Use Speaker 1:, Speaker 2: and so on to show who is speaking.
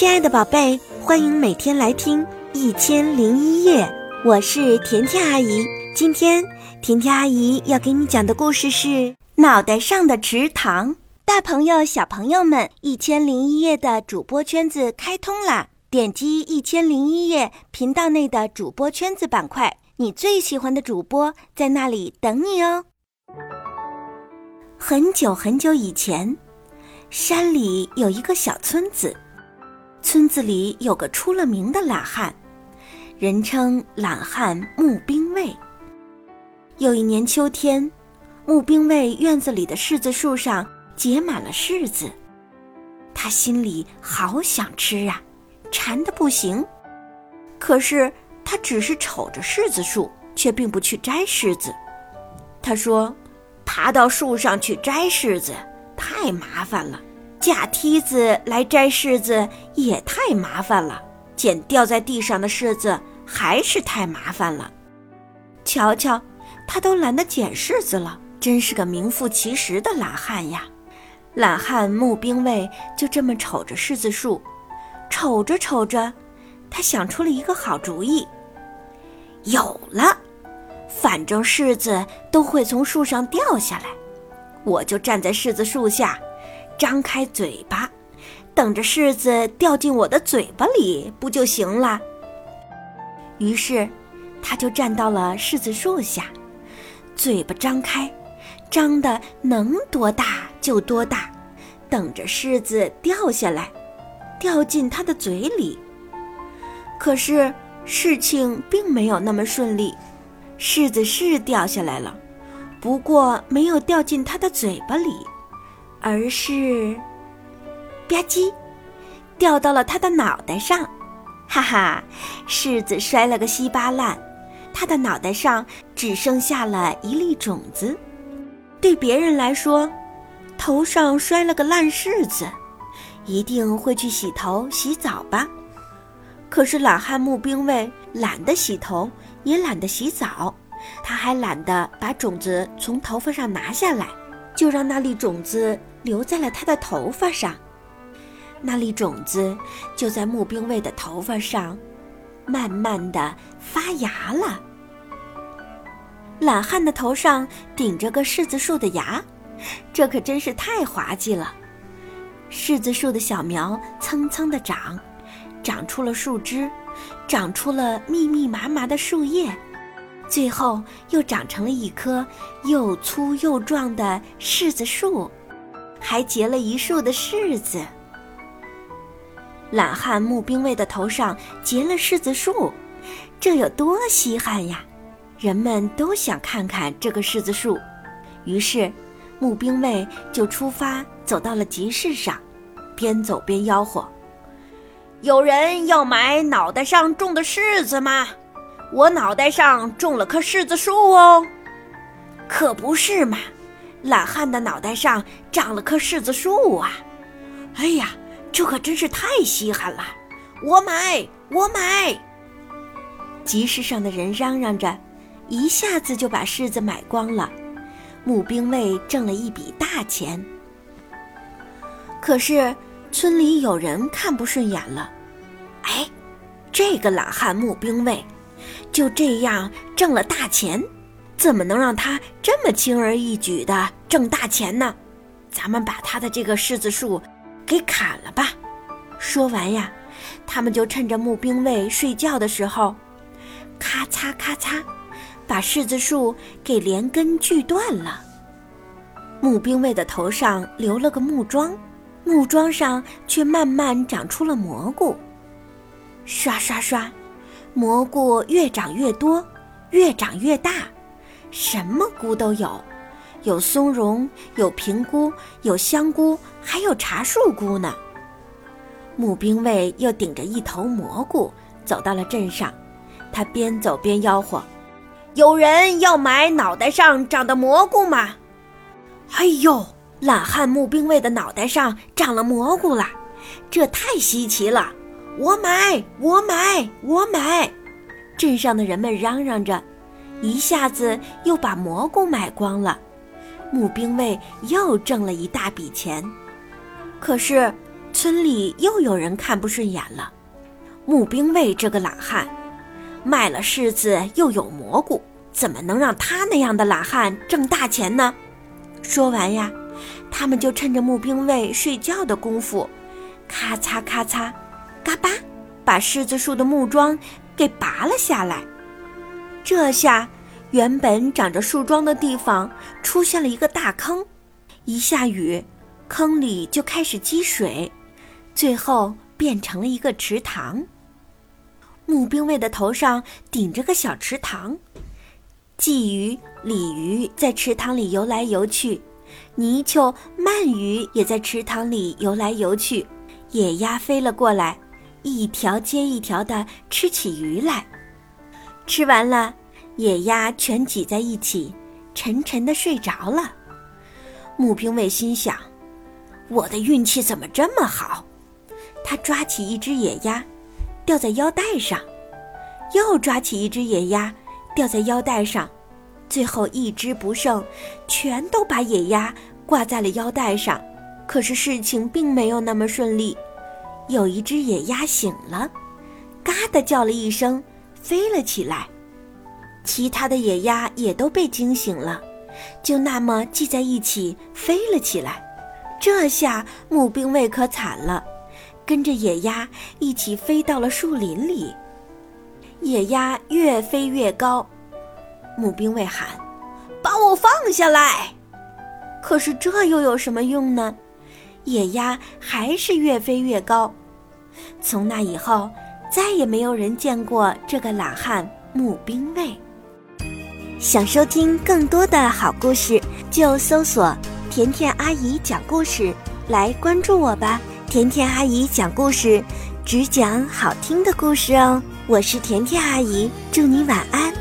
Speaker 1: 亲爱的宝贝，欢迎每天来听《一千零一夜》，我是甜甜阿姨。今天甜甜阿姨要给你讲的故事是《脑袋上的池塘》。大朋友、小朋友们，《一千零一夜》的主播圈子开通啦！点击《一千零一夜》频道内的主播圈子板块，你最喜欢的主播在那里等你哦。很久很久以前，山里有一个小村子。村子里有个出了名的懒汉，人称懒汉穆兵卫。有一年秋天，穆兵卫院子里的柿子树上结满了柿子，他心里好想吃啊，馋得不行。可是他只是瞅着柿子树，却并不去摘柿子。他说：“爬到树上去摘柿子太麻烦了。”架梯子来摘柿子也太麻烦了，捡掉在地上的柿子还是太麻烦了。瞧瞧，他都懒得捡柿子了，真是个名副其实的懒汉呀！懒汉穆兵卫就这么瞅着柿子树，瞅着瞅着，他想出了一个好主意。有了，反正柿子都会从树上掉下来，我就站在柿子树下。张开嘴巴，等着柿子掉进我的嘴巴里，不就行了？于是，他就站到了柿子树下，嘴巴张开，张的能多大就多大，等着柿子掉下来，掉进他的嘴里。可是事情并没有那么顺利，柿子是掉下来了，不过没有掉进他的嘴巴里。而是，吧唧，掉到了他的脑袋上，哈哈，柿子摔了个稀巴烂，他的脑袋上只剩下了一粒种子。对别人来说，头上摔了个烂柿子，一定会去洗头洗澡吧？可是懒汉穆兵卫懒得洗头，也懒得洗澡，他还懒得把种子从头发上拿下来。就让那粒种子留在了他的头发上，那粒种子就在募兵卫的头发上，慢慢的发芽了。懒汉的头上顶着个柿子树的芽，这可真是太滑稽了。柿子树的小苗蹭蹭的长，长出了树枝，长出了密密麻麻的树叶。最后又长成了一棵又粗又壮的柿子树，还结了一树的柿子。懒汉募兵卫的头上结了柿子树，这有多稀罕呀！人们都想看看这个柿子树，于是募兵卫就出发走到了集市上，边走边吆喝：“有人要买脑袋上种的柿子吗？”我脑袋上种了棵柿子树哦，可不是嘛！懒汉的脑袋上长了棵柿子树啊！哎呀，这可真是太稀罕了！我买，我买！集市上的人嚷嚷着，一下子就把柿子买光了。募兵卫挣了一笔大钱。可是村里有人看不顺眼了，哎，这个懒汉募兵卫。就这样挣了大钱，怎么能让他这么轻而易举的挣大钱呢？咱们把他的这个柿子树给砍了吧！说完呀，他们就趁着募兵卫睡觉的时候，咔嚓咔嚓，把柿子树给连根锯断了。募兵卫的头上留了个木桩，木桩上却慢慢长出了蘑菇，刷刷刷。蘑菇越长越多，越长越大，什么菇都有，有松茸，有平菇，有香菇，还有茶树菇呢。穆兵卫又顶着一头蘑菇走到了镇上，他边走边吆喝：“有人要买脑袋上长的蘑菇吗？”哎呦，懒汉穆兵卫的脑袋上长了蘑菇了，这太稀奇了。我买，我买，我买！镇上的人们嚷嚷着，一下子又把蘑菇买光了。募兵卫又挣了一大笔钱。可是，村里又有人看不顺眼了。募兵卫这个懒汉，卖了柿子又有蘑菇，怎么能让他那样的懒汉挣大钱呢？说完呀，他们就趁着募兵卫睡觉的功夫，咔嚓咔嚓，嘎巴，把柿子树的木桩给拔了下来。这下，原本长着树桩的地方出现了一个大坑，一下雨，坑里就开始积水，最后变成了一个池塘。募兵卫的头上顶着个小池塘，鲫鱼、鲤鱼在池塘里游来游去，泥鳅、鳗鱼也在池塘里游来游去，野鸭飞了过来，一条接一条的吃起鱼来。吃完了，野鸭全挤在一起，沉沉的睡着了。募兵卫心想：“我的运气怎么这么好？”他抓起一只野鸭。吊在腰带上，又抓起一只野鸭，吊在腰带上，最后一只不剩，全都把野鸭挂在了腰带上。可是事情并没有那么顺利，有一只野鸭醒了，嘎的叫了一声，飞了起来。其他的野鸭也都被惊醒了，就那么系在一起飞了起来。这下募兵卫可惨了。跟着野鸭一起飞到了树林里，野鸭越飞越高，募兵卫喊：“把我放下来！”可是这又有什么用呢？野鸭还是越飞越高。从那以后，再也没有人见过这个懒汉募兵卫。想收听更多的好故事，就搜索“甜甜阿姨讲故事”来关注我吧。甜甜阿姨讲故事，只讲好听的故事哦。我是甜甜阿姨，祝你晚安。